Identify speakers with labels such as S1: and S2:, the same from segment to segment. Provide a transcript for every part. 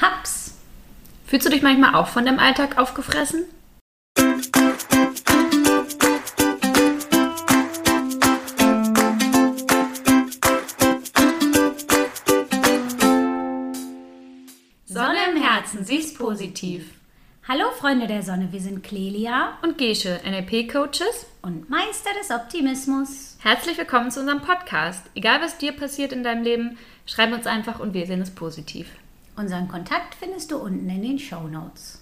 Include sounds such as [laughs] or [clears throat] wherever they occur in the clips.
S1: Haps.
S2: Fühlst du dich manchmal auch von dem Alltag aufgefressen? Sonne im Herzen, sie positiv.
S1: Hallo Freunde der Sonne, wir sind Clelia
S2: Und Gesche, NLP-Coaches.
S1: und Meister des Optimismus.
S2: Herzlich willkommen zu unserem Podcast. Egal was dir passiert in deinem Leben, schreib uns einfach und wir sehen es positiv.
S1: Unseren Kontakt findest du unten in den Show Notes.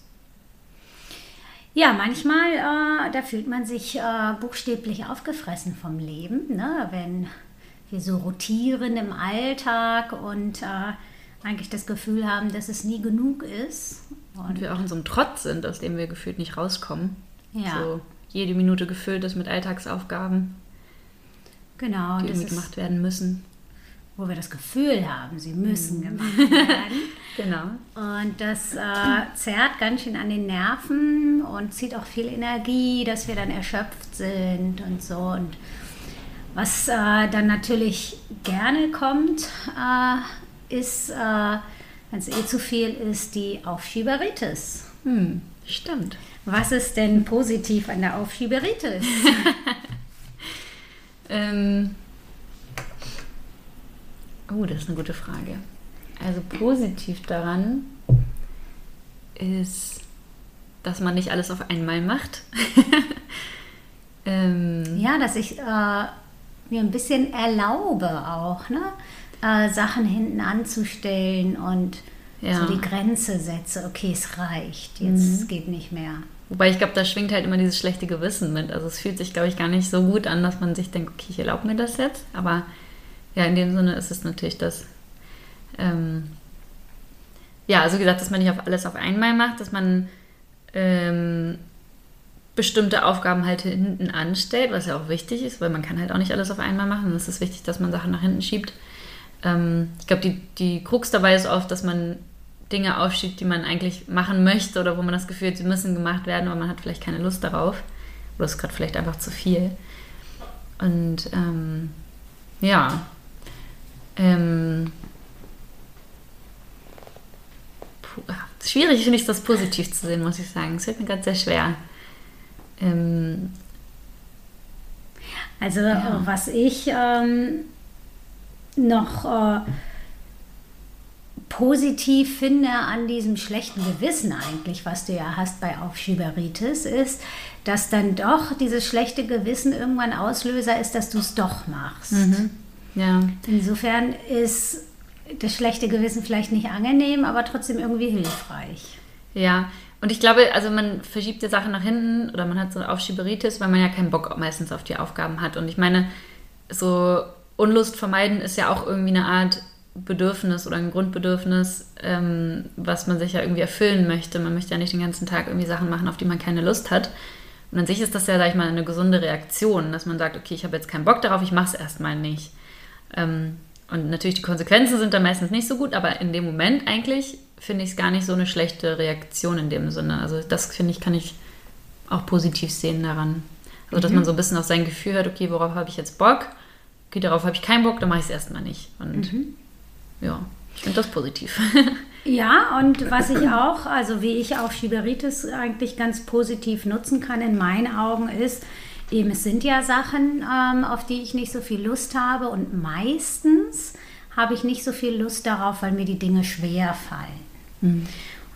S1: Ja, manchmal, äh, da fühlt man sich äh, buchstäblich aufgefressen vom Leben, ne? wenn wir so rotieren im Alltag und äh, eigentlich das Gefühl haben, dass es nie genug ist.
S2: Und wir auch in so einem Trotz sind, aus dem wir gefühlt nicht rauskommen.
S1: Ja.
S2: So jede Minute gefüllt ist mit Alltagsaufgaben,
S1: Genau,
S2: die
S1: das ist,
S2: gemacht werden müssen.
S1: Wo wir das Gefühl haben, sie müssen gemacht werden. [laughs]
S2: Genau.
S1: Und das äh, zerrt ganz schön an den Nerven und zieht auch viel Energie, dass wir dann erschöpft sind und so. Und was äh, dann natürlich gerne kommt, äh, ist, äh, wenn es eh zu viel ist, die Aufschieberitis.
S2: Hm, stimmt.
S1: Was ist denn positiv an der Aufschieberitis? [laughs]
S2: Ähm, oh, das ist eine gute Frage. Also positiv daran ist, dass man nicht alles auf einmal macht. [laughs] ähm,
S1: ja, dass ich äh, mir ein bisschen erlaube auch, ne? Äh, Sachen hinten anzustellen und
S2: Ja.
S1: so die Grenze setze. Okay, es reicht, jetzt geht nicht mehr.
S2: Wobei ich glaube, da schwingt halt immer dieses schlechte Gewissen mit. Also es fühlt sich, glaube ich, gar nicht so gut an, dass man sich denkt, okay, ich erlaube mir das jetzt. Aber ja, in dem Sinne ist es natürlich das. Ähm, ja, also gesagt, dass man nicht auf alles auf einmal macht, dass man ähm, bestimmte Aufgaben halt hinten anstellt, was ja auch wichtig ist, weil man kann halt auch nicht alles auf einmal machen. Und es ist wichtig, dass man Sachen nach hinten schiebt. Ähm, ich glaube, die, die Krux dabei ist oft, dass man Dinge aufschiebt, die man eigentlich machen möchte oder wo man das Gefühl hat, sie müssen gemacht werden, aber man hat vielleicht keine Lust darauf. Oder es ist gerade vielleicht einfach zu viel. Und ähm, ja. Ähm, ah, schwierig finde ich das positiv zu sehen, muss ich sagen. Es fällt mir gerade sehr schwer. Ähm,
S1: Also
S2: Ja.
S1: äh, was ich ähm, noch äh, positiv finde an diesem schlechten Gewissen eigentlich, was du ja hast bei Aufschieberitis, ist, dass dann doch dieses schlechte Gewissen irgendwann Auslöser ist, dass du es doch machst.
S2: Ja.
S1: Insofern ist das schlechte Gewissen vielleicht nicht angenehm, aber trotzdem irgendwie hilfreich.
S2: Ja, und ich glaube, also man verschiebt die Sachen nach hinten oder man hat so Aufschieberitis, weil man ja keinen Bock meistens auf die Aufgaben hat. Und ich meine, so Unlust vermeiden ist ja auch irgendwie eine Art Bedürfnis oder ein Grundbedürfnis, ähm, was man sich ja irgendwie erfüllen möchte. Man möchte ja nicht den ganzen Tag irgendwie Sachen machen, auf die man keine Lust hat. Und an sich ist das ja, sag ich mal, eine gesunde Reaktion, dass man sagt, okay, ich habe jetzt keinen Bock darauf, ich mache es erstmal nicht. Ähm, und natürlich die Konsequenzen sind dann meistens nicht so gut, aber in dem Moment eigentlich finde ich es gar nicht so eine schlechte Reaktion in dem Sinne. Also das finde ich, kann ich auch positiv sehen daran. Also dass man so ein bisschen auf sein Gefühl hört, okay, worauf habe ich jetzt Bock? Okay, darauf habe ich keinen Bock, dann mache ich es erstmal nicht. Und ja, ich finde das positiv. [laughs]
S1: Ja, und was ich [laughs] auch, also wie ich auch Schieberitis eigentlich ganz positiv nutzen kann in meinen Augen ist, eben es sind ja Sachen, ähm, auf die ich nicht so viel Lust habe und meistens habe ich nicht so viel Lust darauf, weil mir die Dinge schwer fallen.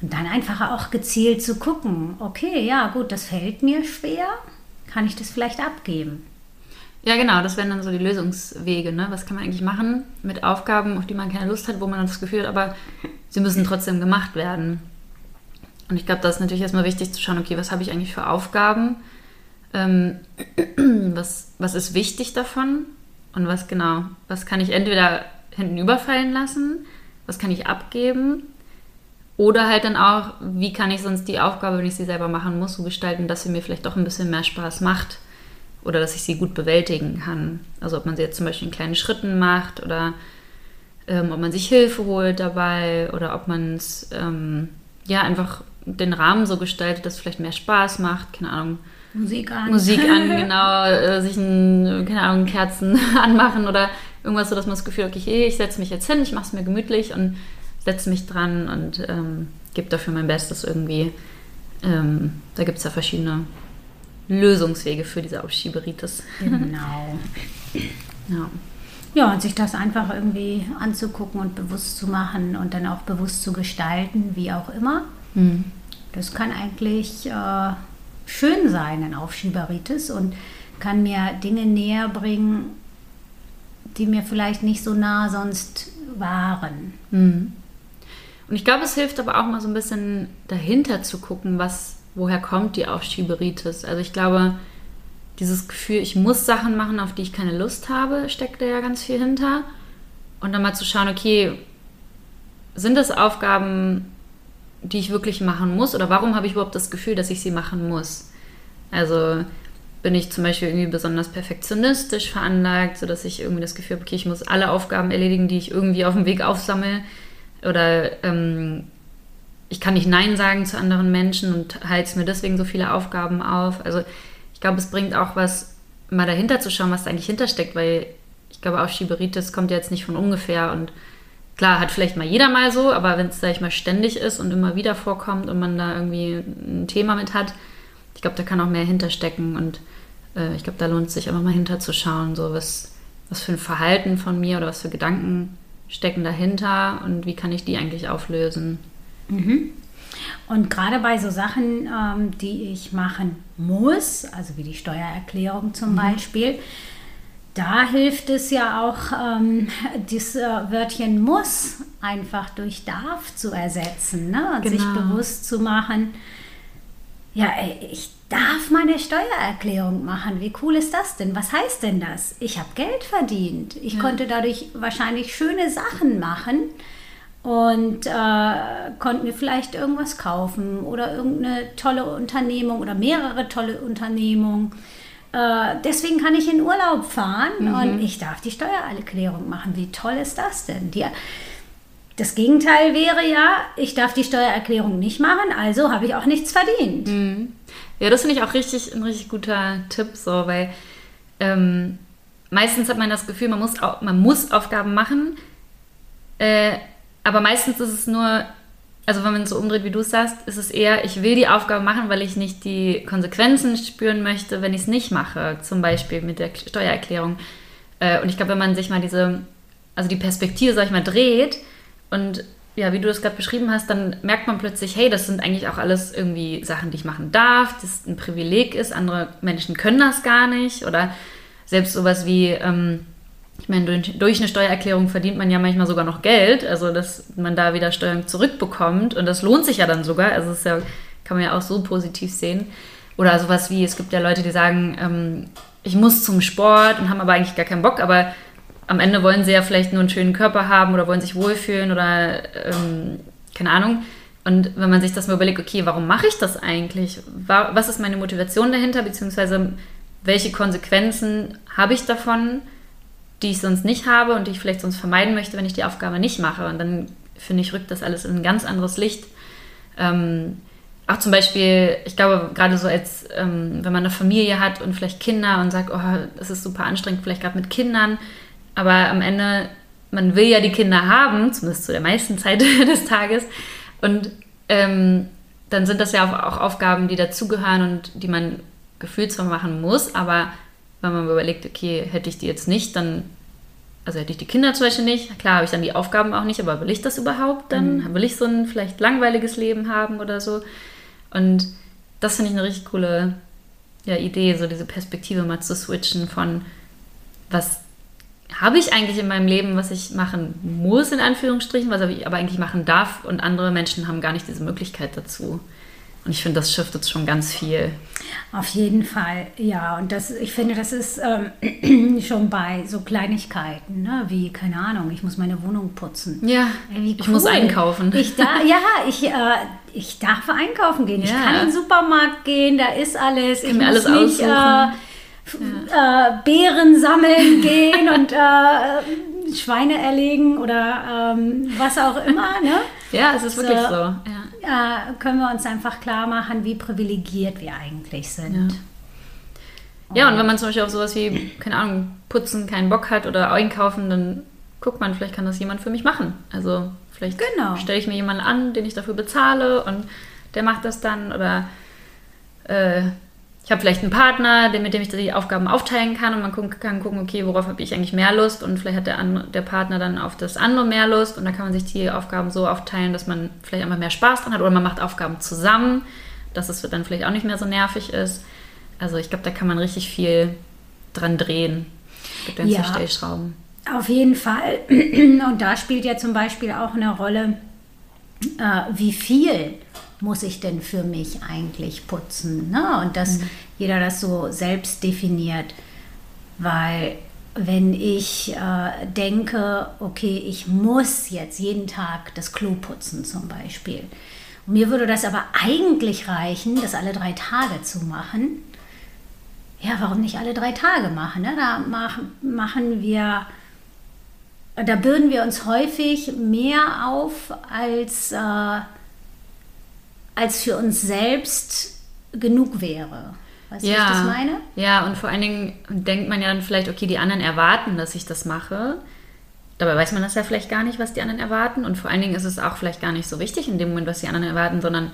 S1: Und dann einfach auch gezielt zu gucken, okay, ja gut, das fällt mir schwer, kann ich das vielleicht abgeben?
S2: Ja, genau, das wären dann so die Lösungswege. Ne? Was kann man eigentlich machen mit Aufgaben, auf die man keine Lust hat, wo man das Gefühl hat, aber sie müssen trotzdem gemacht werden. Und ich glaube, da ist natürlich erstmal wichtig zu schauen, okay, was habe ich eigentlich für Aufgaben? Ähm, [clears throat] was, was ist wichtig davon? Und was genau, was kann ich entweder hinten überfallen lassen, was kann ich abgeben? Oder halt dann auch, wie kann ich sonst die Aufgabe, wenn ich sie selber machen muss, so gestalten, dass sie mir vielleicht doch ein bisschen mehr Spaß macht oder dass ich sie gut bewältigen kann. Also ob man sie jetzt zum Beispiel in kleinen Schritten macht oder ähm, ob man sich Hilfe holt dabei oder ob man es ähm, ja einfach den Rahmen so gestaltet, dass es vielleicht mehr Spaß macht, keine Ahnung,
S1: Musik an.
S2: Musik an, [laughs] genau, äh, sich ein, keine Ahnung, Kerzen [laughs] anmachen oder irgendwas, so dass man das Gefühl hat, okay, ich setze mich jetzt hin, ich mache es mir gemütlich und setze mich dran und ähm, gebe dafür mein Bestes irgendwie. Ähm, da gibt es ja verschiedene Lösungswege für diese Aufschieberitis.
S1: Genau. [laughs]
S2: Ja.
S1: Ja, und sich das einfach irgendwie anzugucken und bewusst zu machen und dann auch bewusst zu gestalten, wie auch immer.
S2: Hm.
S1: Das kann eigentlich äh, schön sein, ein Aufschieberitis und kann mir Dinge näher bringen, die mir vielleicht nicht so nah sonst waren.
S2: Hm. Und ich glaube, es hilft aber auch mal so ein bisschen dahinter zu gucken, was, woher kommt die Aufschieberitis. Also ich glaube, dieses Gefühl, ich muss Sachen machen, auf die ich keine Lust habe, steckt da ja ganz viel hinter. Und dann mal zu schauen, okay, sind das Aufgaben, die ich wirklich machen muss? Oder warum habe ich überhaupt das Gefühl, dass ich sie machen muss? Also bin ich zum Beispiel irgendwie besonders perfektionistisch veranlagt, sodass ich irgendwie das Gefühl habe, okay, ich muss alle Aufgaben erledigen, die ich irgendwie auf dem Weg aufsammle. Oder ähm, ich kann nicht Nein sagen zu anderen Menschen und halte mir deswegen so viele Aufgaben auf. Also ich glaube, es bringt auch was, mal dahinter zu schauen, was da eigentlich hintersteckt, weil ich glaube, auch Schieberitis kommt ja jetzt nicht von ungefähr und klar, hat vielleicht mal jeder mal so, aber wenn es, sag ich mal, ständig ist und immer wieder vorkommt und man da irgendwie ein Thema mit hat, ich glaube, da kann auch mehr hinterstecken und äh, ich glaube, da lohnt es sich einfach mal hinterzuschauen, so was, was für ein Verhalten von mir oder was für Gedanken stecken dahinter und wie kann ich die eigentlich auflösen.
S1: Mhm. Und gerade bei so Sachen, ähm, die ich machen muss, also wie die Steuererklärung zum mhm. Beispiel, da hilft es ja auch, ähm, das äh, Wörtchen muss einfach durch darf zu ersetzen ne? und genau. sich bewusst zu machen, ja, ich darf meine Steuererklärung machen. Wie cool ist das denn? Was heißt denn das? Ich habe Geld verdient. Ich ja. konnte dadurch wahrscheinlich schöne Sachen machen und äh, konnten mir vielleicht irgendwas kaufen oder irgendeine tolle Unternehmung oder mehrere tolle Unternehmungen. Äh, deswegen kann ich in Urlaub fahren mhm. und ich darf die Steuererklärung machen. Wie toll ist das denn? Die, das Gegenteil wäre ja, ich darf die Steuererklärung nicht machen, also habe ich auch nichts verdient.
S2: Mhm. Ja, das finde ich auch richtig ein richtig guter Tipp, so, weil ähm, meistens hat man das Gefühl, man muss, man muss Aufgaben machen. Äh, aber meistens ist es nur, also wenn man es so umdreht, wie du es sagst, ist es eher, ich will die Aufgabe machen, weil ich nicht die Konsequenzen spüren möchte, wenn ich es nicht mache. Zum Beispiel mit der Steuererklärung. Äh, und ich glaube, wenn man sich mal diese, also die Perspektive, sag ich mal, dreht und ja, wie du das gerade beschrieben hast, dann merkt man plötzlich, hey, das sind eigentlich auch alles irgendwie Sachen, die ich machen darf, das ein Privileg ist, andere Menschen können das gar nicht oder selbst sowas wie, ähm, ich meine, durch, durch, eine Steuererklärung verdient man ja manchmal sogar noch Geld, also dass man da wieder Steuern zurückbekommt und das lohnt sich ja dann sogar, also das ja, kann man ja auch so positiv sehen. Oder sowas wie, es gibt ja Leute, die sagen, ähm, ich muss zum Sport und haben aber eigentlich gar keinen Bock, aber am Ende wollen sie ja vielleicht nur einen schönen Körper haben oder wollen sich wohlfühlen oder ähm, keine Ahnung. Und wenn man sich das mal überlegt, okay, warum mache ich das eigentlich? Was ist meine Motivation dahinter, beziehungsweise welche Konsequenzen habe ich davon? Die ich sonst nicht habe und die ich vielleicht sonst vermeiden möchte, wenn ich die Aufgabe nicht mache. Und dann finde ich, rückt das alles in ein ganz anderes Licht. Ähm, auch zum Beispiel, ich glaube, gerade so als, ähm, wenn man eine Familie hat und vielleicht Kinder und sagt, oh, das ist super anstrengend, vielleicht gerade mit Kindern, aber am Ende, man will ja die Kinder haben, zumindest zu der meisten [laughs] Zeit des Tages. Und ähm, dann sind das ja auch Aufgaben, die dazugehören und die man gefühlt zwar machen muss, aber wenn man überlegt, okay, hätte ich die jetzt nicht, dann, also hätte ich die Kinder zum Beispiel nicht, klar habe ich dann die Aufgaben auch nicht, aber will ich das überhaupt dann? Mhm. Will ich so ein vielleicht langweiliges Leben haben oder so? Und das finde ich eine richtig coole ja, Idee, so diese Perspektive mal zu switchen von, was habe ich eigentlich in meinem Leben, was ich machen muss, in Anführungsstrichen, was ich aber eigentlich machen darf und andere Menschen haben gar nicht diese Möglichkeit dazu. Und ich finde, das shiftet schon ganz viel.
S1: Auf jeden Fall, ja. Und das, ich finde, das ist ähm, [clears throat] schon bei so Kleinigkeiten, ne? wie, keine Ahnung, ich muss meine Wohnung putzen.
S2: Ja, cool. ich muss einkaufen.
S1: Ich da, ja, ich, äh, ich darf einkaufen gehen. Ja. Ich kann in den Supermarkt gehen, da ist alles. Ich,
S2: ich mir alles nicht, äh,
S1: ja. äh, Beeren sammeln [laughs] gehen und äh, Schweine erlegen oder ähm, was auch immer. Ne?
S2: Ja, es ist wirklich so. so. Ja
S1: äh, können wir uns einfach klar machen, wie privilegiert wir eigentlich sind.
S2: Ja. ja, und wenn man zum Beispiel auf sowas wie, keine Ahnung, putzen keinen Bock hat oder einkaufen, dann guckt man, vielleicht kann das jemand für mich machen. Also Vielleicht
S1: Genau.
S2: stelle ich mir jemanden an, den ich dafür bezahle und der macht das dann. Oder äh, ich habe vielleicht einen Partner, mit dem ich die Aufgaben aufteilen kann und man gucken, kann gucken, okay, worauf habe ich eigentlich mehr Lust und vielleicht hat der, andere, der Partner dann auf das andere mehr Lust und dann kann man sich die Aufgaben so aufteilen, dass man vielleicht einfach mehr Spaß dran hat oder man macht Aufgaben zusammen, dass es dann vielleicht auch nicht mehr so nervig ist. Also ich glaube, da kann man richtig viel dran drehen. Gibt
S1: Ja.
S2: Stellschrauben.
S1: Auf jeden Fall. [clears throat] Und da spielt ja zum Beispiel auch eine Rolle, äh, wie viel muss ich denn für mich eigentlich putzen? Ne? Und dass jeder das so selbst definiert. Weil wenn ich äh, denke, okay, ich muss jetzt jeden Tag das Klo putzen zum Beispiel. Und mir würde das aber eigentlich reichen, das alle drei Tage zu machen. Ja, warum nicht alle drei Tage machen? Ne? Da mach, machen wir da bürden wir uns häufig mehr auf, als, äh, als für uns selbst genug wäre. Weißt du, wie ich das meine?
S2: Ja, und vor allen Dingen denkt man ja dann vielleicht, okay, die anderen erwarten, dass ich das mache. Dabei weiß man das ja vielleicht gar nicht, was die anderen erwarten. Und vor allen Dingen ist es auch vielleicht gar nicht so wichtig in dem Moment, was die anderen erwarten, sondern,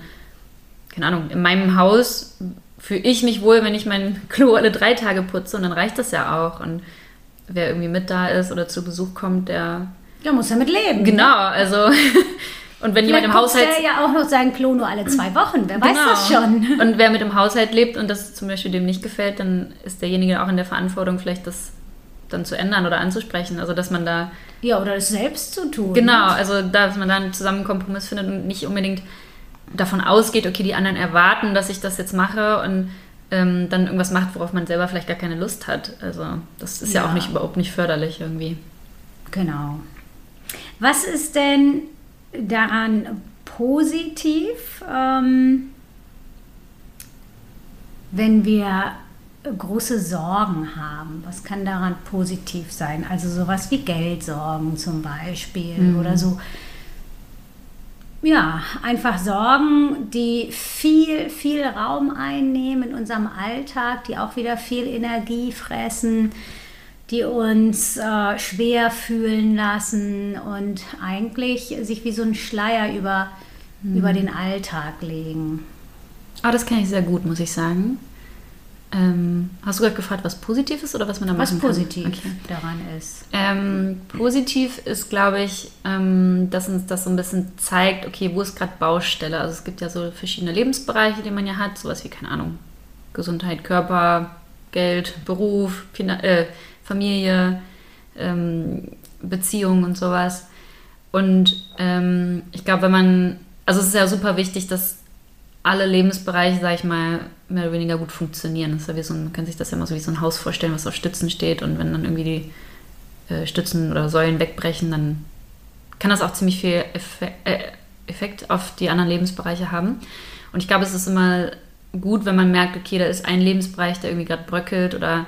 S2: keine Ahnung, in meinem Haus fühle ich mich wohl, wenn ich mein [laughs] Klo alle drei Tage putze und dann reicht das ja auch. Und wer irgendwie mit da ist oder zu Besuch kommt, der.
S1: Da muss er mit leben.
S2: Genau, also. [laughs] Und wenn jemand
S1: Vielleicht
S2: im
S1: putzt
S2: Haushalt.
S1: er ja auch noch sein Klo nur alle zwei Wochen. Wer weiß
S2: Genau.
S1: das schon? [laughs]
S2: Und wer mit dem Haushalt lebt und das zum Beispiel dem nicht gefällt, dann ist derjenige auch in der Verantwortung, vielleicht das dann zu ändern oder anzusprechen. Also dass man da,
S1: Ja, oder das selbst zu tun.
S2: genau, also dass man da einen zusammen einen Kompromiss findet und nicht unbedingt davon ausgeht, okay, die anderen erwarten, dass ich das jetzt mache und ähm, dann irgendwas macht, worauf man selber vielleicht gar keine Lust hat. Also das ist ja,
S1: Ja.
S2: auch nicht überhaupt nicht förderlich irgendwie.
S1: Genau. Was ist denn daran positiv, ähm, wenn wir große Sorgen haben? Was kann daran positiv sein? Also sowas wie Geldsorgen zum Beispiel oder so. Ja, einfach Sorgen, die viel, viel Raum einnehmen in unserem Alltag, die auch wieder viel Energie fressen, die uns äh, schwer fühlen lassen und eigentlich sich wie so ein Schleier über, über den Alltag legen.
S2: Aber das kenne ich sehr gut, muss ich sagen. Ähm, hast du gerade gefragt, was positiv ist oder was man da
S1: Was
S2: machen kann?
S1: positiv
S2: Okay.
S1: daran ist.
S2: Ähm, positiv ist, glaube ich, ähm, dass uns das so ein bisschen zeigt, okay, wo ist gerade Baustelle? Also es gibt ja so verschiedene Lebensbereiche, die man ja hat, sowas wie, keine Ahnung, Gesundheit, Körper, Geld, Beruf, Fina äh, Familie, ähm, Beziehung und sowas. Und ähm, ich glaube, wenn man, also es ist ja super wichtig, dass alle Lebensbereiche, sag ich mal, mehr oder weniger gut funktionieren. Das ist ja so ein, man kann sich das ja immer so wie so ein Haus vorstellen, was auf Stützen steht und wenn dann irgendwie die äh, Stützen oder Säulen wegbrechen, dann kann das auch ziemlich viel Effe äh, Effekt auf die anderen Lebensbereiche haben. Und ich glaube, es ist immer gut, wenn man merkt, okay, da ist ein Lebensbereich, der irgendwie gerade bröckelt oder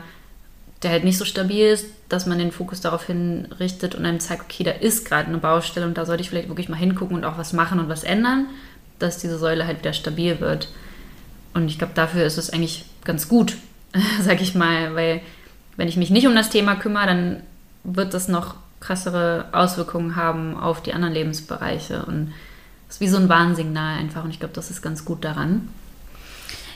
S2: der halt nicht so stabil ist, dass man den Fokus darauf hin richtet und dann zeigt, okay, da ist gerade eine Baustelle und da sollte ich vielleicht wirklich mal hingucken und auch was machen und was ändern, dass diese Säule halt wieder stabil wird. Und ich glaube, dafür ist es eigentlich ganz gut, [laughs] sag ich mal, weil wenn ich mich nicht um das Thema kümmere, dann wird das noch krassere Auswirkungen haben auf die anderen Lebensbereiche und es ist wie so ein Warnsignal einfach und ich glaube, das ist ganz gut daran.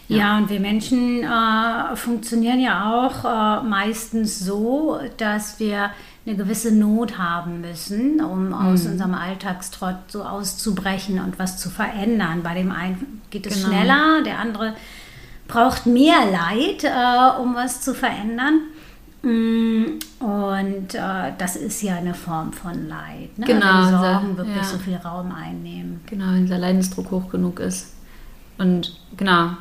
S1: Ja, und wir Menschen äh, funktionieren ja auch äh, meistens so, dass wir eine gewisse Not haben müssen, um aus unserem Alltagstrott so auszubrechen und was zu verändern. Bei dem einen geht es
S2: Genau.
S1: schneller, der andere braucht mehr Leid, äh, um was zu verändern. Mm, Und äh, das ist ja eine Form von Leid. Ne?
S2: Genau,
S1: Wenn
S2: so-
S1: Sorgen wirklich
S2: ja.
S1: so viel Raum einnehmen.
S2: Genau, wenn dieser Leidensdruck hoch genug ist. Und genau,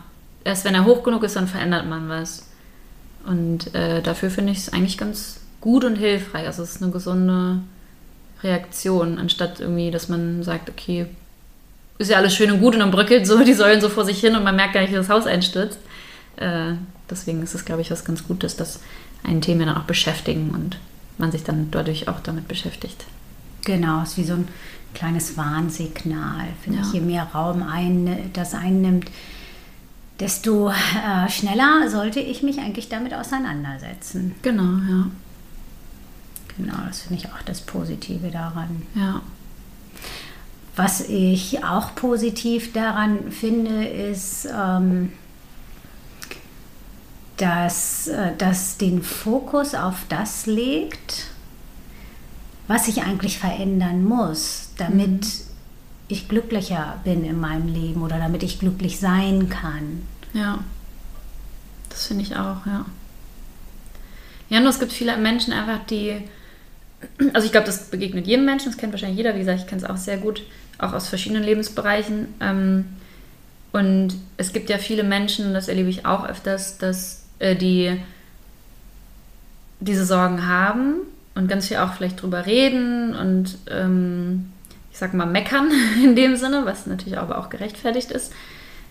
S2: erst wenn er hoch genug ist, dann verändert man was. Und äh, dafür finde ich es eigentlich ganz gut und hilfreich. Also es ist eine gesunde Reaktion, anstatt irgendwie, dass man sagt, okay, ist ja alles schön und gut und dann bröckelt so [laughs] die Säulen so vor sich hin und man merkt gar nicht, wie das Haus einstürzt. Äh, deswegen ist es, glaube ich, was ganz Gutes, dass ein Thema dann auch beschäftigen und man sich dann dadurch auch damit beschäftigt.
S1: Genau, ist wie so ein kleines Warnsignal. Finde
S2: Ja.
S1: ich, je mehr Raum ein, das einnimmt, desto äh, schneller sollte ich mich eigentlich damit auseinandersetzen.
S2: Genau, ja.
S1: Genau, das finde ich auch das Positive daran.
S2: Ja.
S1: Was ich auch positiv daran finde, ist, ähm, dass äh, das den Fokus auf das legt, was ich eigentlich verändern muss, damit mhm. Ich glücklicher bin in meinem Leben oder damit ich glücklich sein kann.
S2: Ja, das finde ich auch, ja. Ja, nur es gibt viele Menschen einfach, die, also ich glaube, das begegnet jedem Menschen, das kennt wahrscheinlich jeder, wie gesagt, ich kenne es auch sehr gut, auch aus verschiedenen Lebensbereichen. Ähm, und es gibt ja viele Menschen, das erlebe ich auch öfters, dass äh, die diese Sorgen haben und ganz viel auch vielleicht drüber reden und ähm, ich sag mal meckern [laughs] in dem Sinne, was natürlich aber auch gerechtfertigt ist.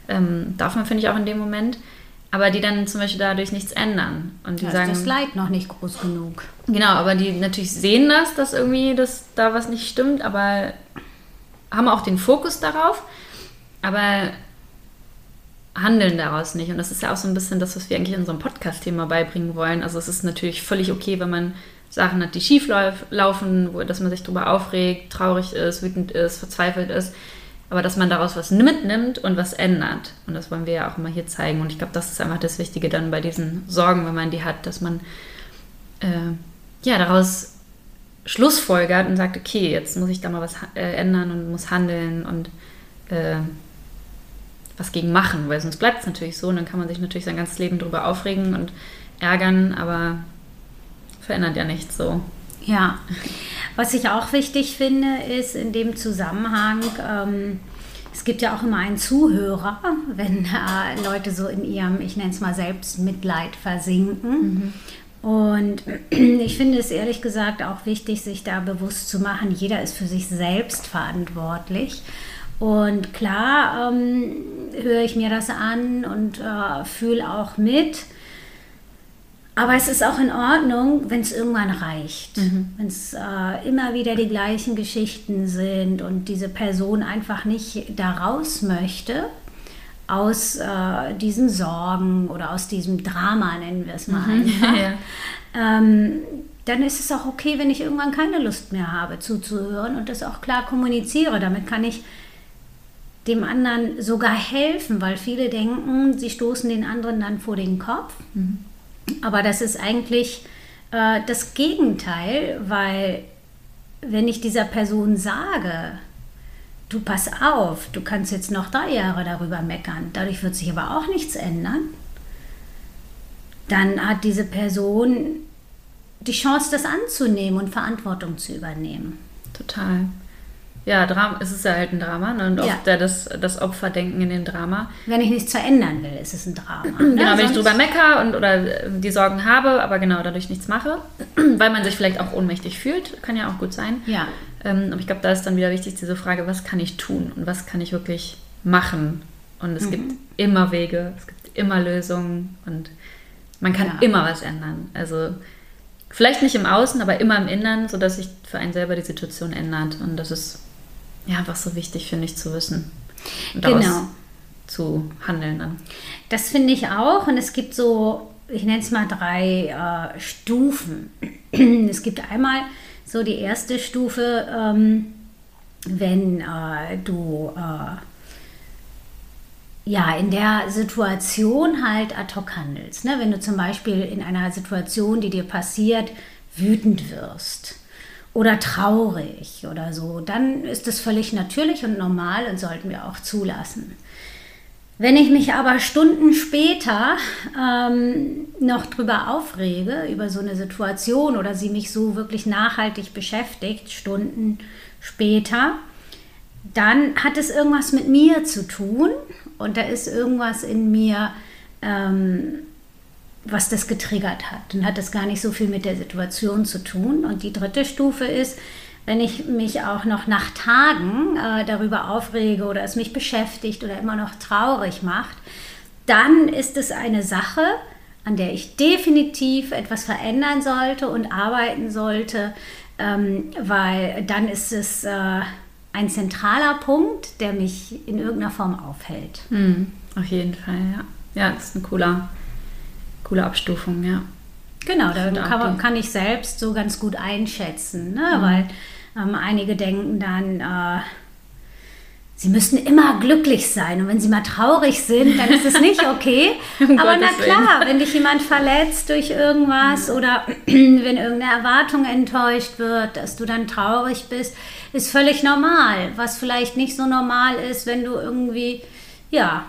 S2: Ähm, darf man, finde ich, auch in dem Moment. Aber die dann zum Beispiel dadurch nichts ändern. Und die
S1: da
S2: sagen.
S1: Ist das Leid noch nicht groß genug.
S2: Genau, aber die natürlich sehen das, dass irgendwie das, da was nicht stimmt, aber haben auch den Fokus darauf, aber handeln daraus nicht. Und das ist ja auch so ein bisschen das, was wir eigentlich in unserem Podcast-Thema beibringen wollen. Also es ist natürlich völlig okay, wenn man Sachen hat, die schief laufen, wo, dass man sich darüber aufregt, traurig ist, wütend ist, verzweifelt ist. Aber dass man daraus was mitnimmt und was ändert. Und das wollen wir ja auch immer hier zeigen. Und ich glaube, das ist einfach das Wichtige dann bei diesen Sorgen, wenn man die hat, dass man äh, ja daraus Schlussfolgert und sagt, okay, jetzt muss ich da mal was äh, ändern und muss handeln und äh, was gegen machen, weil sonst bleibt es natürlich so und dann kann man sich natürlich sein ganzes Leben darüber aufregen und ärgern, aber verändert ja nichts so.
S1: Ja, was ich auch wichtig finde, ist in dem Zusammenhang, ähm, es gibt ja auch immer einen Zuhörer, wenn äh, Leute so in ihrem, ich nenne es mal Selbstmitleid versinken. Mhm. Und [clears throat] ich finde es ehrlich gesagt auch wichtig, sich da bewusst zu machen, jeder ist für sich selbst verantwortlich. Und klar ähm, höre ich mir das an und äh, fühle auch mit. Aber es ist auch in Ordnung, wenn es irgendwann reicht. Mhm. Wenn es äh, immer wieder die gleichen Geschichten sind und diese Person einfach nicht da raus möchte aus äh, diesen Sorgen oder aus diesem Drama, nennen wir es mal mhm. einfach, [laughs] ja. ähm, dann ist es auch okay, wenn ich irgendwann keine Lust mehr habe zuzuhören und das auch klar kommuniziere. Damit kann ich dem anderen sogar helfen, weil viele denken, sie stoßen den anderen dann vor den Kopf. Mhm. Aber das ist eigentlich äh, das Gegenteil, weil wenn ich dieser Person sage, du pass auf, du kannst jetzt noch drei Jahre darüber meckern, dadurch wird sich aber auch nichts ändern, dann hat diese Person die Chance, das anzunehmen und Verantwortung zu übernehmen.
S2: Total. Ja, Drama, es ist ja halt ein Drama ne? und oft ja. das, das Opferdenken in dem Drama.
S1: Wenn ich nichts verändern will, ist es ein Drama. [clears throat]
S2: Ne? Genau, wenn Sonst ich drüber mecker und oder die Sorgen habe, aber genau dadurch nichts mache, [clears throat] weil man sich vielleicht auch ohnmächtig fühlt, kann ja auch gut sein.
S1: Ja.
S2: Ähm, aber ich glaube, da ist dann wieder wichtig diese Frage, was kann ich tun und was kann ich wirklich machen? Und es mhm. gibt immer Wege, es gibt immer Lösungen und man kann ja. immer was ändern. Also vielleicht nicht im Außen, aber immer im Innern, sodass sich für einen selber die Situation ändert. Und das ist ja einfach so wichtig, finde ich, zu wissen. Und genau. zu handeln dann.
S1: Das finde ich auch. Und es gibt so, ich nenne es mal drei äh, Stufen. [clears throat] es gibt einmal so die erste Stufe, ähm, wenn äh, du äh, ja, in der Situation halt ad hoc handelst. Ne? Wenn du zum Beispiel in einer Situation, die dir passiert, wütend wirst oder traurig oder so, dann ist das völlig natürlich und normal und sollten wir auch zulassen. Wenn ich mich aber Stunden später ähm, noch drüber aufrege, über so eine Situation oder sie mich so wirklich nachhaltig beschäftigt, Stunden später, dann hat es irgendwas mit mir zu tun und da ist irgendwas in mir, ähm, was das getriggert hat. Dann hat das gar nicht so viel mit der Situation zu tun. Und die dritte Stufe ist, wenn ich mich auch noch nach Tagen äh, darüber aufrege oder es mich beschäftigt oder immer noch traurig macht, dann ist es eine Sache, an der ich definitiv etwas verändern sollte und arbeiten sollte, ähm, weil dann ist es äh, ein zentraler Punkt, der mich in irgendeiner Form aufhält.
S2: Hm, auf jeden Fall, ja. Ja, das ist ein cooler Coole Abstufung, ja.
S1: Genau, da kann, kann, ich selbst so ganz gut einschätzen, ne? Mhm. weil ähm, einige denken dann, äh, Sie müssten immer glücklich sein und wenn sie mal traurig sind, dann ist es nicht okay. [laughs] um Aber na klar, wenn dich jemand verletzt durch irgendwas oder [clears throat] wenn irgendeine Erwartung enttäuscht wird, dass du dann traurig bist, ist völlig normal. Was vielleicht nicht so normal ist, wenn du irgendwie, ja,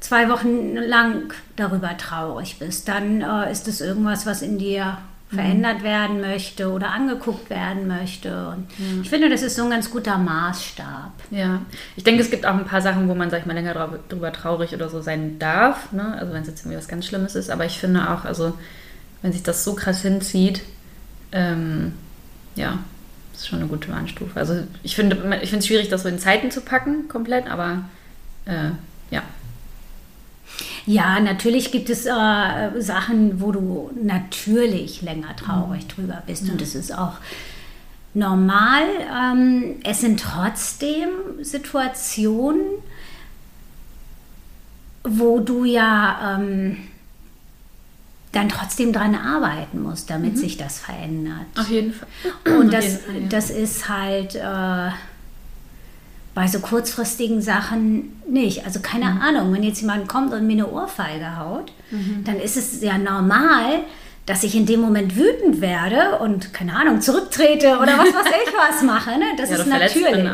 S1: zwei Wochen lang darüber traurig bist, dann äh, ist es irgendwas, was in dir verändert werden möchte oder angeguckt werden möchte. Und ja. ich finde, das ist so ein ganz guter Maßstab.
S2: Ja, ich denke, es gibt auch ein paar Sachen, wo man, sag ich mal, länger drüber traurig oder so sein darf. Ne? Also wenn es jetzt irgendwie was ganz Schlimmes ist. Aber ich finde auch, also wenn sich das so krass hinzieht, ähm, ja, das ist schon eine gute Warnstufe. Also ich finde ich finde es schwierig, das so in Zeiten zu packen, komplett, aber äh, ja.
S1: Ja, natürlich gibt es äh, Sachen, wo du natürlich länger traurig mhm. drüber bist. Und das ist auch normal. Ähm, es sind trotzdem Situationen, wo du ja ähm, dann trotzdem dran arbeiten musst, damit mhm. sich das verändert.
S2: Auf jeden Fall.
S1: Und das, Fall, ja. das ist halt. Äh, bei so kurzfristigen Sachen nicht. Also keine mhm. Ahnung, wenn jetzt jemand kommt und mir eine Ohrfeige haut, mhm. dann ist es ja normal, dass ich in dem Moment wütend werde und keine Ahnung, zurücktrete oder was weiß ich [laughs] was mache. Ne? Das ja, ist natürlich.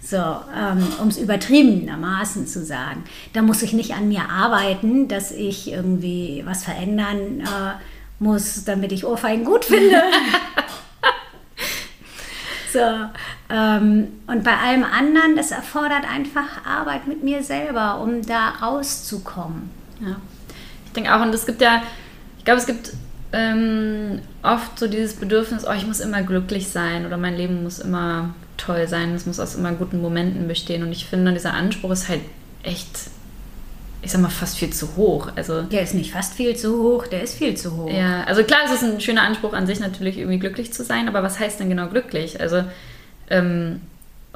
S1: So, ähm, um es übertriebenermaßen zu sagen. Da muss ich nicht an mir arbeiten, dass ich irgendwie was verändern äh, muss, damit ich Ohrfeigen gut finde. [laughs] so, ähm, und bei allem anderen, das erfordert einfach Arbeit mit mir selber, um da rauszukommen.
S2: Ja, ich denke auch, und es gibt ja, ich glaube, es gibt ähm, oft so dieses Bedürfnis, oh, ich muss immer glücklich sein oder mein Leben muss immer toll sein, es muss aus immer guten Momenten bestehen. Und ich finde, dieser Anspruch ist halt echt ich sag mal, fast viel zu hoch. Also,
S1: der ist nicht fast viel zu hoch, der ist viel zu hoch.
S2: Ja, also klar, es ist ein schöner Anspruch an sich natürlich, irgendwie glücklich zu sein, aber was heißt denn genau glücklich? Also ähm,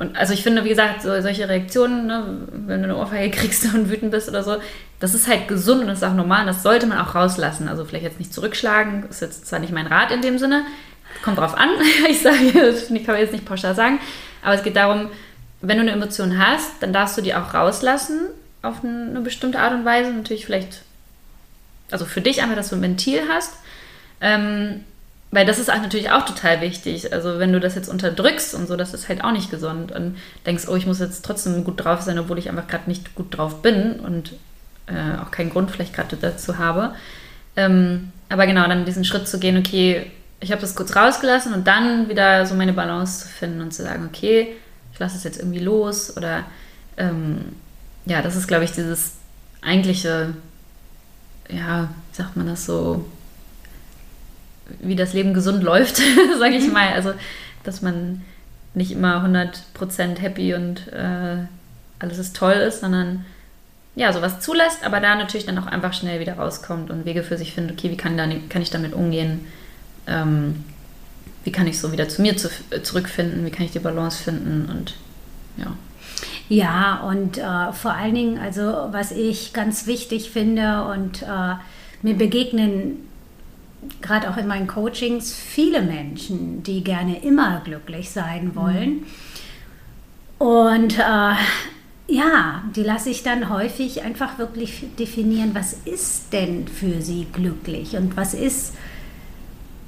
S2: und also ich finde, wie gesagt, so, solche Reaktionen, ne, wenn du eine Ohrfeige kriegst [laughs] und wütend bist oder so, das ist halt gesund und das ist auch normal. Das sollte man auch rauslassen. Also vielleicht jetzt nicht zurückschlagen, ist jetzt zwar nicht mein Rat in dem Sinne, kommt drauf an. [laughs] ich sage, [laughs] das kann man jetzt nicht pauschal sagen, aber es geht darum, wenn du eine Emotion hast, dann darfst du die auch rauslassen auf eine bestimmte Art und Weise. Natürlich vielleicht, also für dich einfach, dass du ein Ventil hast. Ähm, weil das ist natürlich auch total wichtig. Also wenn du das jetzt unterdrückst und so, das ist halt auch nicht gesund und denkst, oh, ich muss jetzt trotzdem gut drauf sein, obwohl ich einfach gerade nicht gut drauf bin und äh, auch keinen Grund vielleicht gerade dazu habe. Ähm, aber genau, dann diesen Schritt zu gehen, okay, ich habe das kurz rausgelassen und dann wieder so meine Balance zu finden und zu sagen, okay, ich lasse es jetzt irgendwie los oder ähm, ja, das ist, glaube ich, dieses eigentliche, ja, wie sagt man das so, wie das Leben gesund [laughs] läuft, sage ich mhm. mal. Also, dass man nicht immer 100% happy und äh, alles ist toll ist, sondern ja, sowas zulässt, aber da natürlich dann auch einfach schnell wieder rauskommt und Wege für sich findet, okay, wie kann, da, kann ich damit umgehen? Ähm, wie kann ich so wieder zu mir zu, äh, zurückfinden? Wie kann ich die Balance finden? Und ja.
S1: Ja, und äh, vor allen Dingen, also was ich ganz wichtig finde und äh, mir begegnen gerade auch in meinen Coachings viele Menschen, die gerne immer glücklich sein wollen. Mhm. Und äh, ja, die lasse ich dann häufig einfach wirklich definieren, was ist denn für sie glücklich und was ist,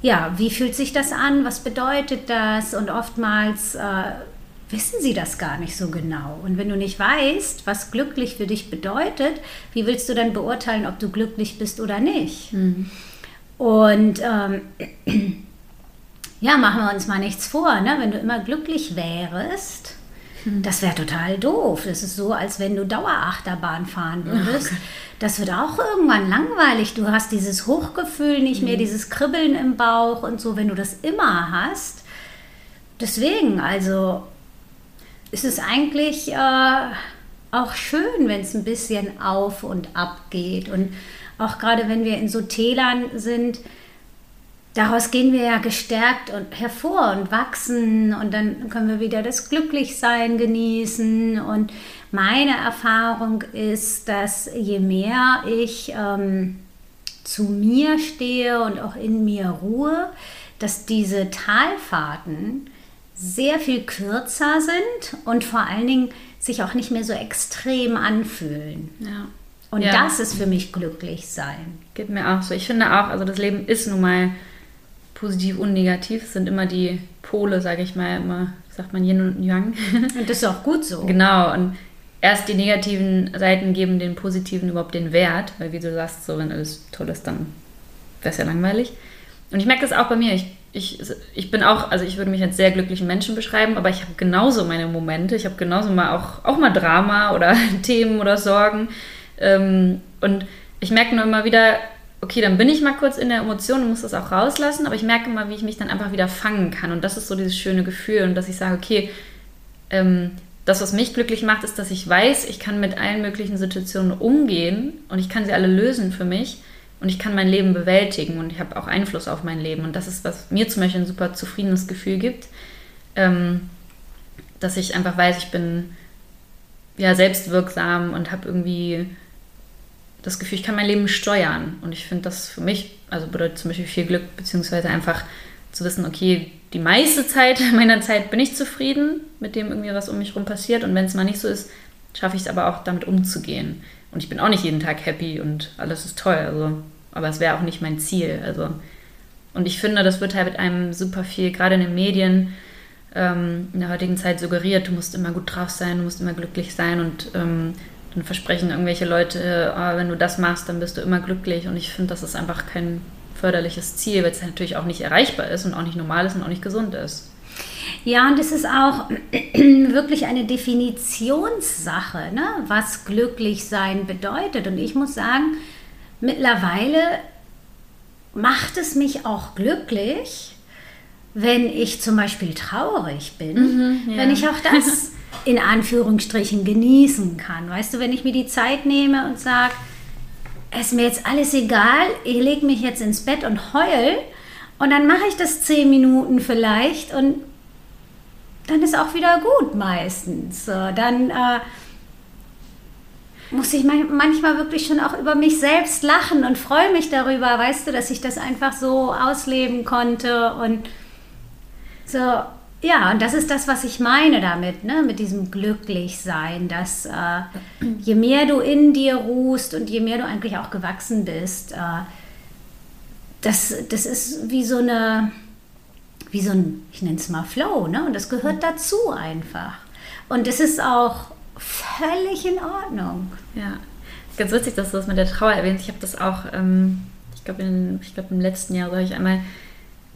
S1: ja, wie fühlt sich das an, was bedeutet das und oftmals äh, wissen sie das gar nicht so genau. Und wenn du nicht weißt, was glücklich für dich bedeutet, wie willst du dann beurteilen, ob du glücklich bist oder nicht? Mhm. Und ähm, [clears throat] ja, machen wir uns mal nichts vor, ne? wenn du immer glücklich wärst, hm. das wäre total doof. Das ist so, als wenn du Dauerachterbahn fahren würdest. Okay. Das wird auch irgendwann langweilig. Du hast dieses Hochgefühl nicht mehr, hm. dieses Kribbeln im Bauch und so, wenn du das immer hast. Deswegen, also ist es eigentlich äh, auch schön, wenn es ein bisschen auf und ab geht. Und auch gerade wenn wir in so Tälern sind, daraus gehen wir ja gestärkt und hervor und wachsen und dann können wir wieder das Glücklichsein genießen. Und meine Erfahrung ist, dass je mehr ich ähm, zu mir stehe und auch in mir ruhe, dass diese Talfahrten sehr viel kürzer sind und vor allen Dingen sich auch nicht mehr so extrem anfühlen.
S2: Ja.
S1: Und
S2: Ja.
S1: das ist für mich glücklich sein.
S2: Geht mir auch so. Ich finde auch, also das Leben ist nun mal positiv und negativ. Es sind immer die Pole, sage ich mal, immer, sagt man Yin und Yang. [laughs]
S1: Und das ist auch gut so.
S2: genau. Und erst die negativen Seiten geben den positiven überhaupt den Wert, weil wie du sagst, so wenn alles toll ist, dann wäre es ja langweilig. Und ich merke das auch bei mir. Ich, ich, ich bin auch, also ich würde mich als sehr glücklichen Menschen beschreiben, aber ich habe genauso meine Momente. Ich habe genauso mal auch, auch mal Drama oder [laughs] Themen oder Sorgen. Ähm, und ich merke nur immer wieder, okay, dann bin ich mal kurz in der Emotion und muss das auch rauslassen, aber ich merke immer, wie ich mich dann einfach wieder fangen kann. Und das ist so dieses schöne Gefühl und dass ich sage, okay, ähm, das, was mich glücklich macht, ist, dass ich weiß, ich kann mit allen möglichen Situationen umgehen und ich kann sie alle lösen für mich und ich kann mein Leben bewältigen und ich habe auch Einfluss auf mein Leben. Und das ist, was mir zum Beispiel ein super zufriedenes Gefühl gibt, ähm, dass ich einfach weiß, ich bin ja selbstwirksam und habe irgendwie das Gefühl, ich kann mein Leben steuern. Und ich finde das für mich, also bedeutet zum Beispiel viel Glück, beziehungsweise einfach zu wissen, okay, die meiste Zeit [laughs] meiner Zeit bin ich zufrieden mit dem irgendwie, was um mich rum passiert. Und wenn es mal nicht so ist, schaffe ich es aber auch damit umzugehen. Und ich bin auch nicht jeden Tag happy und alles ist toll. Also, aber es wäre auch nicht mein Ziel. Also, und ich finde, das wird halt mit einem super viel, gerade in den Medien, ähm, in der heutigen Zeit suggeriert, du musst immer gut drauf sein, du musst immer glücklich sein und ähm, dann versprechen irgendwelche Leute, ah, wenn du das machst, dann bist du immer glücklich. Und ich finde, das ist einfach kein förderliches Ziel, weil es natürlich auch nicht erreichbar ist und auch nicht normal ist und auch nicht gesund ist.
S1: Ja, und es ist auch [clears throat] wirklich eine Definitionssache, ne? was glücklich sein bedeutet. Und ich muss sagen, mittlerweile macht es mich auch glücklich, wenn ich zum Beispiel traurig bin,
S2: Mhm, ja.
S1: wenn ich auch das [laughs] in Anführungsstrichen genießen kann. Weißt du, wenn ich mir die Zeit nehme und sage, es ist mir jetzt alles egal, ich lege mich jetzt ins Bett und heul und dann mache ich das zehn Minuten vielleicht und dann ist auch wieder gut meistens. Dann äh, muss ich man- manchmal wirklich schon auch über mich selbst lachen und freue mich darüber, weißt du, dass ich das einfach so ausleben konnte und so. Ja, und das ist das, was ich meine damit, ne? mit diesem Glücklichsein, dass äh, je mehr du in dir ruhst und je mehr du eigentlich auch gewachsen bist, äh, das, das ist wie so eine, wie so ein, ich nenne es mal Flow, ne? Und das gehört dazu einfach. Und es ist auch völlig in Ordnung.
S2: Ja, ganz witzig, dass du das mit der Trauer erwähnst. Ich habe das auch, ähm, ich glaube, glaub, im letzten Jahr so habe ich einmal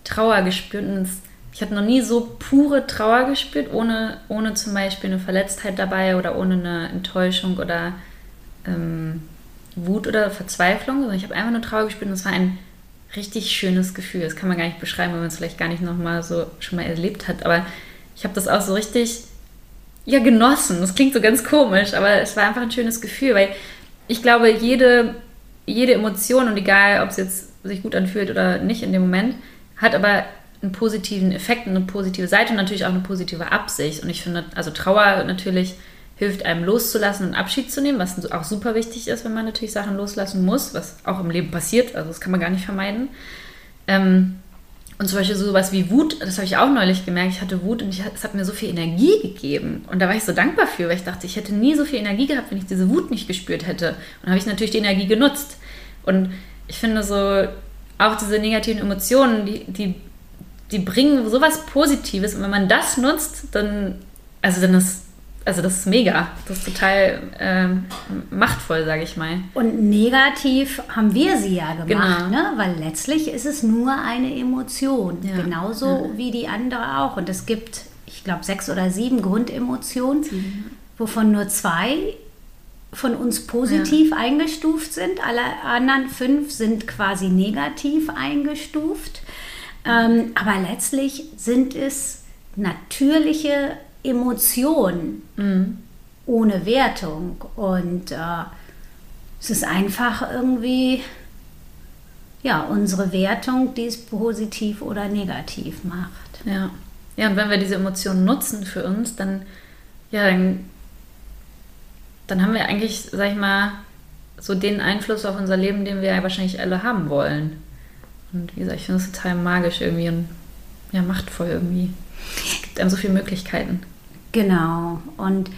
S2: Trauer gespürt. Und ich habe noch nie so pure Trauer gespürt, ohne, ohne zum Beispiel eine Verletztheit dabei oder ohne eine Enttäuschung oder ähm, Wut oder Verzweiflung. Sondern ich habe einfach nur Trauer gespürt und es war ein richtig schönes Gefühl. Das kann man gar nicht beschreiben, wenn man es vielleicht gar nicht nochmal so schon mal erlebt hat. Aber ich habe das auch so richtig ja, genossen. Das klingt so ganz komisch, aber es war einfach ein schönes Gefühl, weil ich glaube, jede, jede Emotion, und egal, ob es jetzt sich gut anfühlt oder nicht in dem Moment, hat aber einen positiven Effekt, eine positive Seite und natürlich auch eine positive Absicht. Und ich finde, also Trauer natürlich hilft einem loszulassen und Abschied zu nehmen, was auch super wichtig ist, wenn man natürlich Sachen loslassen muss, was auch im Leben passiert, also das kann man gar nicht vermeiden. Ähm, und zum Beispiel sowas wie Wut, das habe ich auch neulich gemerkt. Ich hatte Wut und ich, es hat mir so viel Energie gegeben. Und da war ich so dankbar für, weil ich dachte, ich hätte nie so viel Energie gehabt, wenn ich diese Wut nicht gespürt hätte. Und habe ich natürlich die Energie genutzt. Und ich finde so, auch diese negativen Emotionen, die, die, die bringen sowas Positives. Und wenn man das nutzt, dann, also dann ist, also das ist mega. Das ist total ähm, machtvoll, sage ich mal.
S1: Und negativ haben wir sie ja gemacht,
S2: Genau.
S1: ne? weil letztlich ist es nur eine Emotion,
S2: Ja.
S1: genauso wie die andere auch. Und es gibt, ich glaube, sechs oder sieben Grundemotionen, wovon nur zwei von uns positiv eingestuft sind. Alle anderen fünf sind quasi negativ eingestuft. Ähm, aber letztlich sind es natürliche Emotionen ohne Wertung. Und äh, es ist einfach irgendwie ja, unsere Wertung, die es positiv oder negativ macht.
S2: Ja. Ja, und wenn wir diese Emotionen nutzen für uns, dann, ja, dann, dann haben wir eigentlich, sag ich mal, so den Einfluss auf unser Leben, den wir ja wahrscheinlich alle haben wollen. Und wie gesagt, ich finde das total magisch irgendwie und ja, machtvoll irgendwie. Es gibt einem so viele Möglichkeiten.
S1: Genau. Und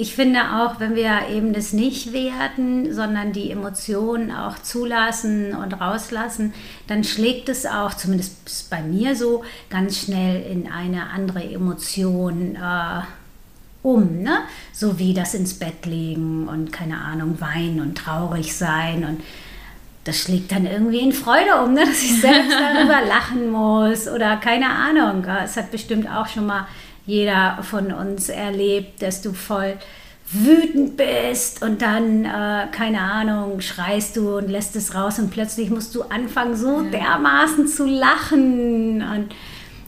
S1: ich finde auch, wenn wir eben das nicht werten, sondern die Emotionen auch zulassen und rauslassen, dann schlägt es auch, zumindest bei mir so, ganz schnell in eine andere Emotion äh, um. Ne? So wie das ins Bett legen und keine Ahnung, weinen und traurig sein und das schlägt dann irgendwie in Freude um, ne? dass ich selbst [laughs] darüber lachen muss oder keine Ahnung. Es hat bestimmt auch schon mal jeder von uns erlebt, dass du voll wütend bist und dann, äh, keine Ahnung, schreist du und lässt es raus und plötzlich musst du anfangen, so ja. dermaßen zu lachen. Und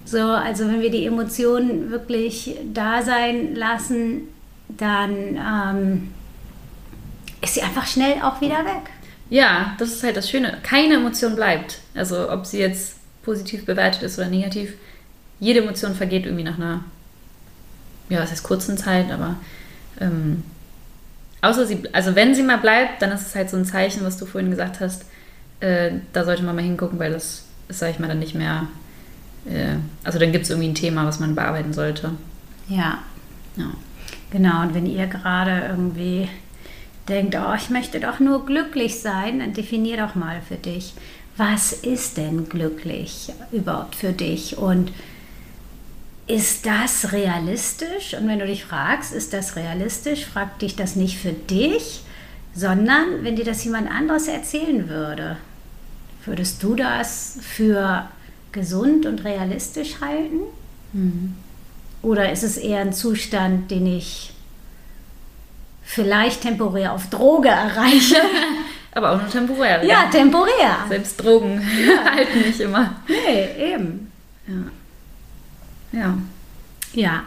S1: so, also wenn wir die Emotionen wirklich da sein lassen, dann ähm, ist sie einfach schnell auch wieder weg.
S2: Ja, das ist halt das Schöne. Keine Emotion bleibt. Also ob sie jetzt positiv bewertet ist oder negativ. Jede Emotion vergeht irgendwie nach einer ja, was heißt kurzen Zeit, aber ähm, außer sie, also wenn sie mal bleibt, dann ist es halt so ein Zeichen, was du vorhin gesagt hast, äh, da sollte man mal hingucken, weil das ist, sag ich mal, dann nicht mehr, äh, also dann gibt es irgendwie ein Thema, was man bearbeiten sollte.
S1: Ja. Ja. Genau, und wenn ihr gerade irgendwie denkt, oh, ich möchte doch nur glücklich sein, dann definier doch mal für dich, was ist denn glücklich überhaupt für dich und ist das realistisch? Und wenn du dich fragst, ist das realistisch, frag dich das nicht für dich, sondern wenn dir das jemand anderes erzählen würde. Würdest du das für gesund und realistisch halten? Mhm. Oder ist es eher ein Zustand, den ich vielleicht temporär auf Droge erreiche? [laughs]
S2: Aber auch nur temporär.
S1: Ja, ja. temporär.
S2: Selbst Drogen ja. [laughs] halten nicht immer.
S1: Nee, eben.
S2: Ja. Ja.
S1: Ja.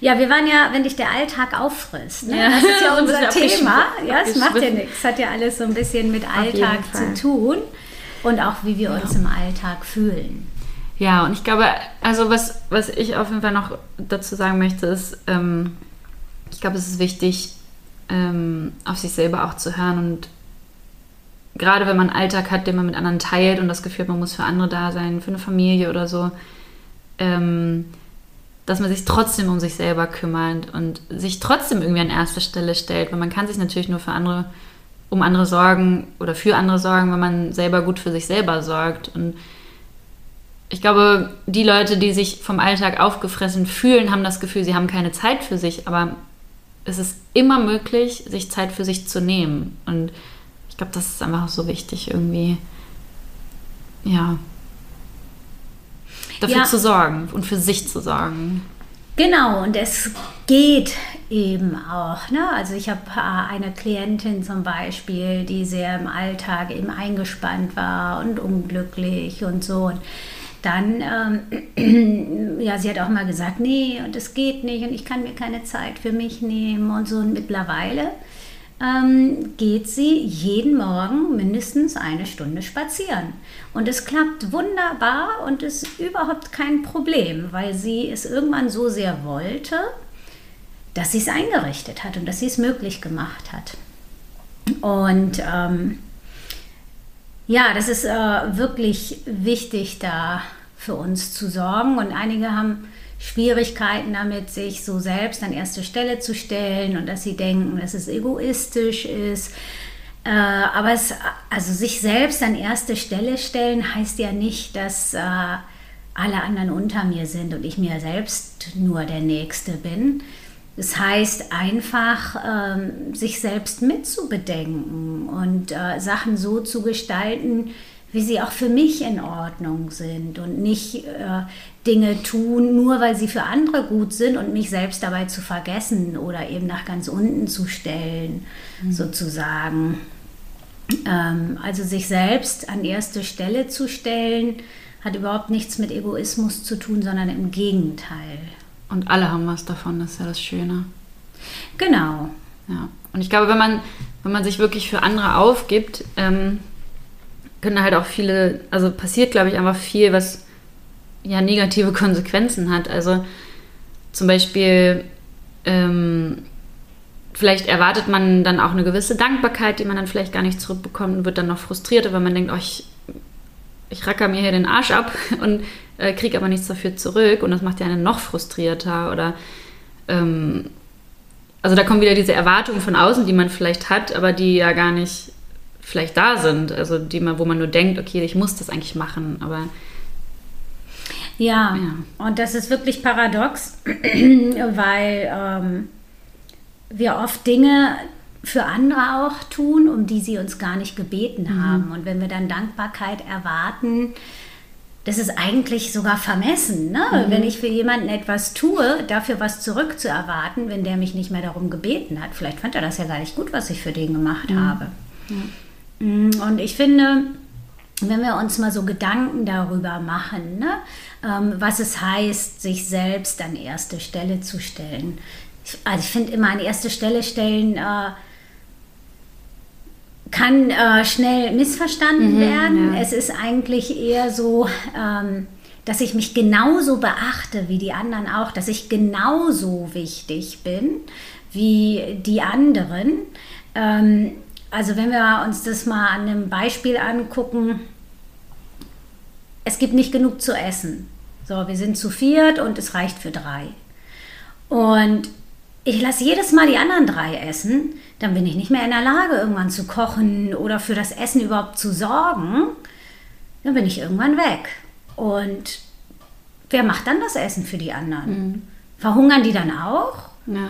S1: Ja, wir waren ja, wenn dich der Alltag auffrisst. Ne? Ja. Das ist ja [laughs] unser Thema. Ja, es macht ja nichts. Hat ja alles so ein bisschen mit Alltag zu tun und auch wie wir ja. uns im Alltag fühlen.
S2: Ja, und ich glaube, also was, was ich auf jeden Fall noch dazu sagen möchte, ist, ähm, ich glaube, es ist wichtig, ähm, auf sich selber auch zu hören und gerade wenn man einen Alltag hat, den man mit anderen teilt und das Gefühl hat, man muss für andere da sein, für eine Familie oder so, ähm, dass man sich trotzdem um sich selber kümmert und sich trotzdem irgendwie an erste Stelle stellt, weil man kann sich natürlich nur für andere, um andere sorgen oder für andere sorgen, wenn man selber gut für sich selber sorgt. Und ich glaube, die Leute, die sich vom Alltag aufgefressen fühlen, haben das Gefühl, sie haben keine Zeit für sich, aber es ist immer möglich, sich Zeit für sich zu nehmen. Und ich glaube, das ist einfach so wichtig irgendwie. Ja, dafür ja. zu sorgen und für sich zu sorgen.
S1: Genau, und es geht eben auch. Ne? Also ich habe eine Klientin zum Beispiel, die sehr im Alltag eben eingespannt war und unglücklich und so. Und dann, ähm, [clears throat] ja, sie hat auch mal gesagt, nee, und es geht nicht und ich kann mir keine Zeit für mich nehmen und so. Und mittlerweile ähm, geht sie jeden Morgen mindestens eine Stunde spazieren. Und es klappt wunderbar und ist überhaupt kein Problem, weil sie es irgendwann so sehr wollte, dass sie es eingerichtet hat und dass sie es möglich gemacht hat. Und ähm, ja, das ist äh, wirklich wichtig, da für uns zu sorgen. Und einige haben Schwierigkeiten damit, sich so selbst an erste Stelle zu stellen und dass sie denken, dass es egoistisch ist. Äh, aber es, also sich selbst an erste Stelle stellen heißt ja nicht, dass äh, alle anderen unter mir sind und ich mir selbst nur der Nächste bin. Das heißt einfach, ähm, sich selbst mitzubedenken und äh, Sachen so zu gestalten, wie sie auch für mich in Ordnung sind und nicht äh, Dinge tun, nur weil sie für andere gut sind und mich selbst dabei zu vergessen oder eben nach ganz unten zu stellen, mhm. sozusagen. Ähm, also sich selbst an erste Stelle zu stellen, hat überhaupt nichts mit Egoismus zu tun, sondern im Gegenteil.
S2: Und alle haben was davon, das ist ja das Schöne.
S1: Genau.
S2: Ja. Und ich glaube, wenn man, wenn man sich wirklich für andere aufgibt, ähm, können halt auch viele, also passiert, glaube ich, einfach viel, was ja negative Konsequenzen hat. Also zum Beispiel, ähm, vielleicht erwartet man dann auch eine gewisse Dankbarkeit, die man dann vielleicht gar nicht zurückbekommt und wird dann noch frustrierter, weil man denkt, oh, ich, ich racker mir hier den Arsch ab [laughs] und äh, kriege aber nichts dafür zurück und das macht ja einen noch frustrierter oder ähm, also da kommen wieder diese Erwartungen von außen, die man vielleicht hat, aber die ja gar nicht vielleicht da sind. Also die man, wo man nur denkt, okay, ich muss das eigentlich machen, aber
S1: ja, ja. und das ist wirklich paradox, [clears throat] weil ähm, wir oft Dinge für andere auch tun, um die sie uns gar nicht gebeten mhm. haben. Und wenn wir dann Dankbarkeit erwarten, das ist eigentlich sogar vermessen, ne? Mhm. wenn ich für jemanden etwas tue, dafür was zurückzuerwarten, wenn der mich nicht mehr darum gebeten hat. Vielleicht fand er das ja gar nicht gut, was ich für den gemacht mhm. habe. Mhm. Und ich finde, wenn wir uns mal so Gedanken darüber machen, ne? ähm, was es heißt, sich selbst an erste Stelle zu stellen. Ich, also ich finde immer an erste Stelle stellen äh, kann äh, schnell missverstanden mhm, werden. Ja. Es ist eigentlich eher so, ähm, dass ich mich genauso beachte wie die anderen auch, dass ich genauso wichtig bin wie die anderen. Ähm, also wenn wir uns das mal an einem Beispiel angucken, es gibt nicht genug zu essen. So, wir sind zu viert und es reicht für drei. Und ich lasse jedes Mal die anderen drei essen, dann bin ich nicht mehr in der Lage, irgendwann zu kochen oder für das Essen überhaupt zu sorgen. Dann bin ich irgendwann weg. Und wer macht dann das Essen für die anderen? Mhm. Verhungern die dann auch? Ja.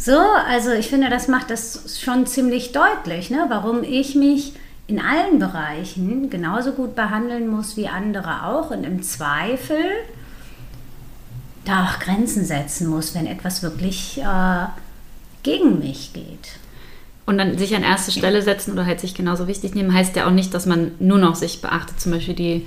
S1: So, also ich finde, das macht das schon ziemlich deutlich, ne? warum ich mich in allen Bereichen genauso gut behandeln muss wie andere auch und im Zweifel da auch Grenzen setzen muss, wenn etwas wirklich äh, gegen mich geht.
S2: Und dann sich an erste Stelle setzen oder halt sich genauso wichtig nehmen, heißt ja auch nicht, dass man nur noch sich beachtet. Zum Beispiel die,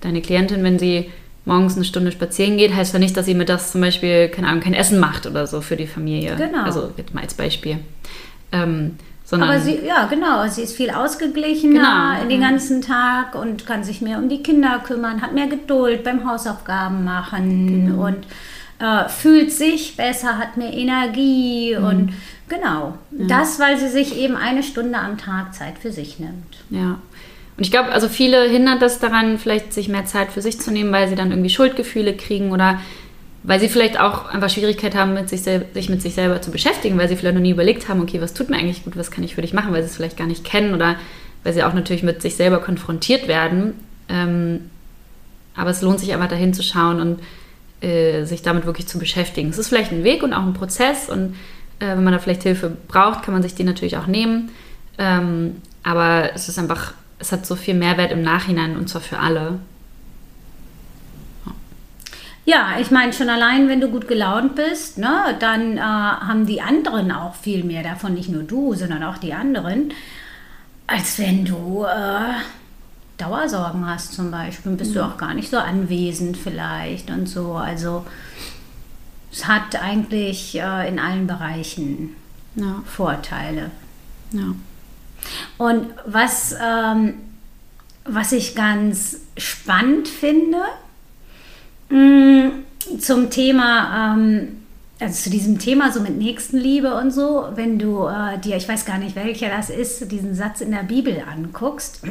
S2: deine Klientin, wenn sie morgens eine Stunde spazieren geht, heißt ja nicht, dass sie mir das zum Beispiel, keine Ahnung, kein Essen macht oder so für die Familie. Genau. Also jetzt mal als Beispiel. Ähm,
S1: sondern Aber sie, ja, genau, sie ist viel ausgeglichener genau. den ganzen Tag und kann sich mehr um die Kinder kümmern, hat mehr Geduld beim Hausaufgaben machen genau. und äh, fühlt sich besser, hat mehr Energie mhm. und genau. Ja. Das, weil sie sich eben eine Stunde am Tag Zeit für sich nimmt.
S2: Ja. Und ich glaube, also viele hindert das daran, vielleicht sich mehr Zeit für sich zu nehmen, weil sie dann irgendwie Schuldgefühle kriegen oder weil sie vielleicht auch einfach Schwierigkeit haben, mit sich, sich mit sich selber zu beschäftigen, weil sie vielleicht noch nie überlegt haben, okay, was tut mir eigentlich gut, was kann ich für dich machen, weil sie es vielleicht gar nicht kennen oder weil sie auch natürlich mit sich selber konfrontiert werden. Ähm, aber es lohnt sich einfach dahin zu schauen und äh, sich damit wirklich zu beschäftigen. Es ist vielleicht ein Weg und auch ein Prozess und äh, wenn man da vielleicht Hilfe braucht, kann man sich die natürlich auch nehmen. Ähm, aber es ist einfach, es hat so viel Mehrwert im Nachhinein und zwar für alle.
S1: Ja, ich meine schon allein, wenn du gut gelaunt bist, ne, dann äh, haben die anderen auch viel mehr davon, nicht nur du, sondern auch die anderen, als wenn du äh, Dauersorgen hast zum Beispiel. Bist mhm. du auch gar nicht so anwesend vielleicht und so. Also es hat eigentlich äh, in allen Bereichen ja. Vorteile. Ja. Und was, ähm, was ich ganz spannend finde, Mm, zum Thema, ähm, also zu diesem Thema so mit Nächstenliebe und so, wenn du äh, dir, ich weiß gar nicht welcher das ist, diesen Satz in der Bibel anguckst,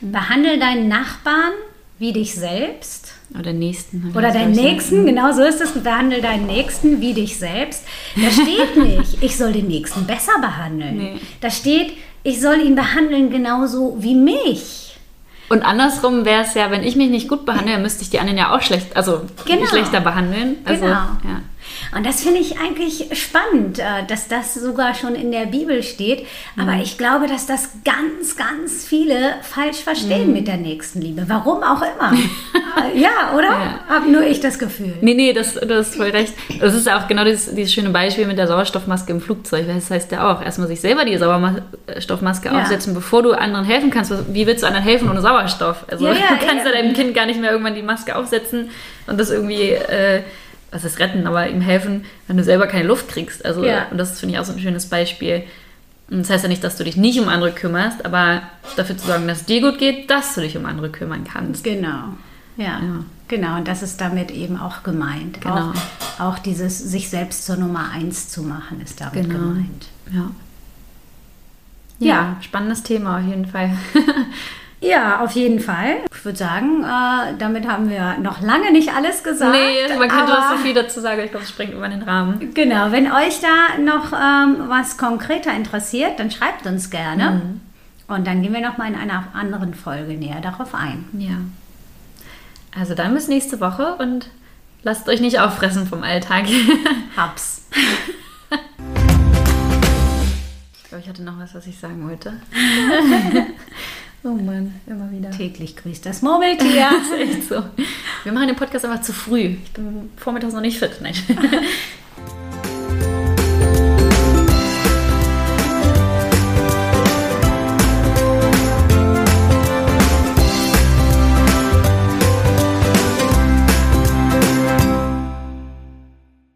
S1: behandle deinen Nachbarn wie dich selbst.
S2: Oder Nächsten.
S1: Oder deinen Nächsten, genau so ist es. Behandle deinen Nächsten wie dich selbst. Da steht [laughs] nicht, ich soll den Nächsten besser behandeln. Nee. Da steht, ich soll ihn behandeln genauso wie mich.
S2: Und andersrum wäre es ja, wenn ich mich nicht gut behandle, müsste ich die anderen ja auch schlecht, also genau. schlechter behandeln. Also, genau. Ja.
S1: Und das finde ich eigentlich spannend, äh, dass das sogar schon in der Bibel steht. Aber mhm. ich glaube, dass das ganz, ganz viele falsch verstehen mhm. mit der Nächstenliebe. Warum auch immer. [laughs] Ja, oder? Ja. Habe nur ich das Gefühl.
S2: Nee, nee, das, du hast voll recht. Das ist auch genau dieses, dieses schöne Beispiel mit der Sauerstoffmaske im Flugzeug. Das heißt ja auch, erstmal sich selber die Sauerstoffmaske ja. aufsetzen, bevor du anderen helfen kannst. Wie willst du anderen helfen ohne Sauerstoff? Also ja, [laughs] du kannst ja deinem Kind gar nicht mehr irgendwann die Maske aufsetzen und das irgendwie... Äh, was ist retten, aber ihm helfen, wenn du selber keine Luft kriegst. Also, ja. und das finde ich auch so ein schönes Beispiel. Und das heißt ja nicht, dass du dich nicht um andere kümmerst, aber dafür zu sorgen, dass es dir gut geht, dass du dich um andere kümmern kannst.
S1: Genau. Ja, ja. genau. Und das ist damit eben auch gemeint. Genau. Auch, auch dieses sich selbst zur Nummer eins zu machen, ist damit genau. gemeint.
S2: Ja. ja. Ja, spannendes Thema auf jeden Fall. [laughs]
S1: Ja, auf jeden Fall. ich würde sagen, äh, damit haben wir noch lange nicht alles gesagt.
S2: Nee, man könnte noch so viel dazu sagen. Ich glaube, es springt über den Rahmen.
S1: Genau, wenn euch da noch ähm, was konkreter interessiert, dann schreibt uns gerne. Mhm. Und dann gehen wir nochmal in einer anderen Folge näher darauf ein.
S2: Ja. Also dann bis nächste Woche und lasst euch nicht auffressen vom Alltag. [laughs]
S1: Hab's.
S2: ich glaube, ich hatte noch was, was ich sagen wollte. [laughs] Oh Mann, immer wieder.
S1: Täglich grüßt das Murmeltier. Ja,
S2: ist echt so. Wir machen den Podcast einfach zu früh. Ich bin vormittags noch nicht fit. Nein. [laughs]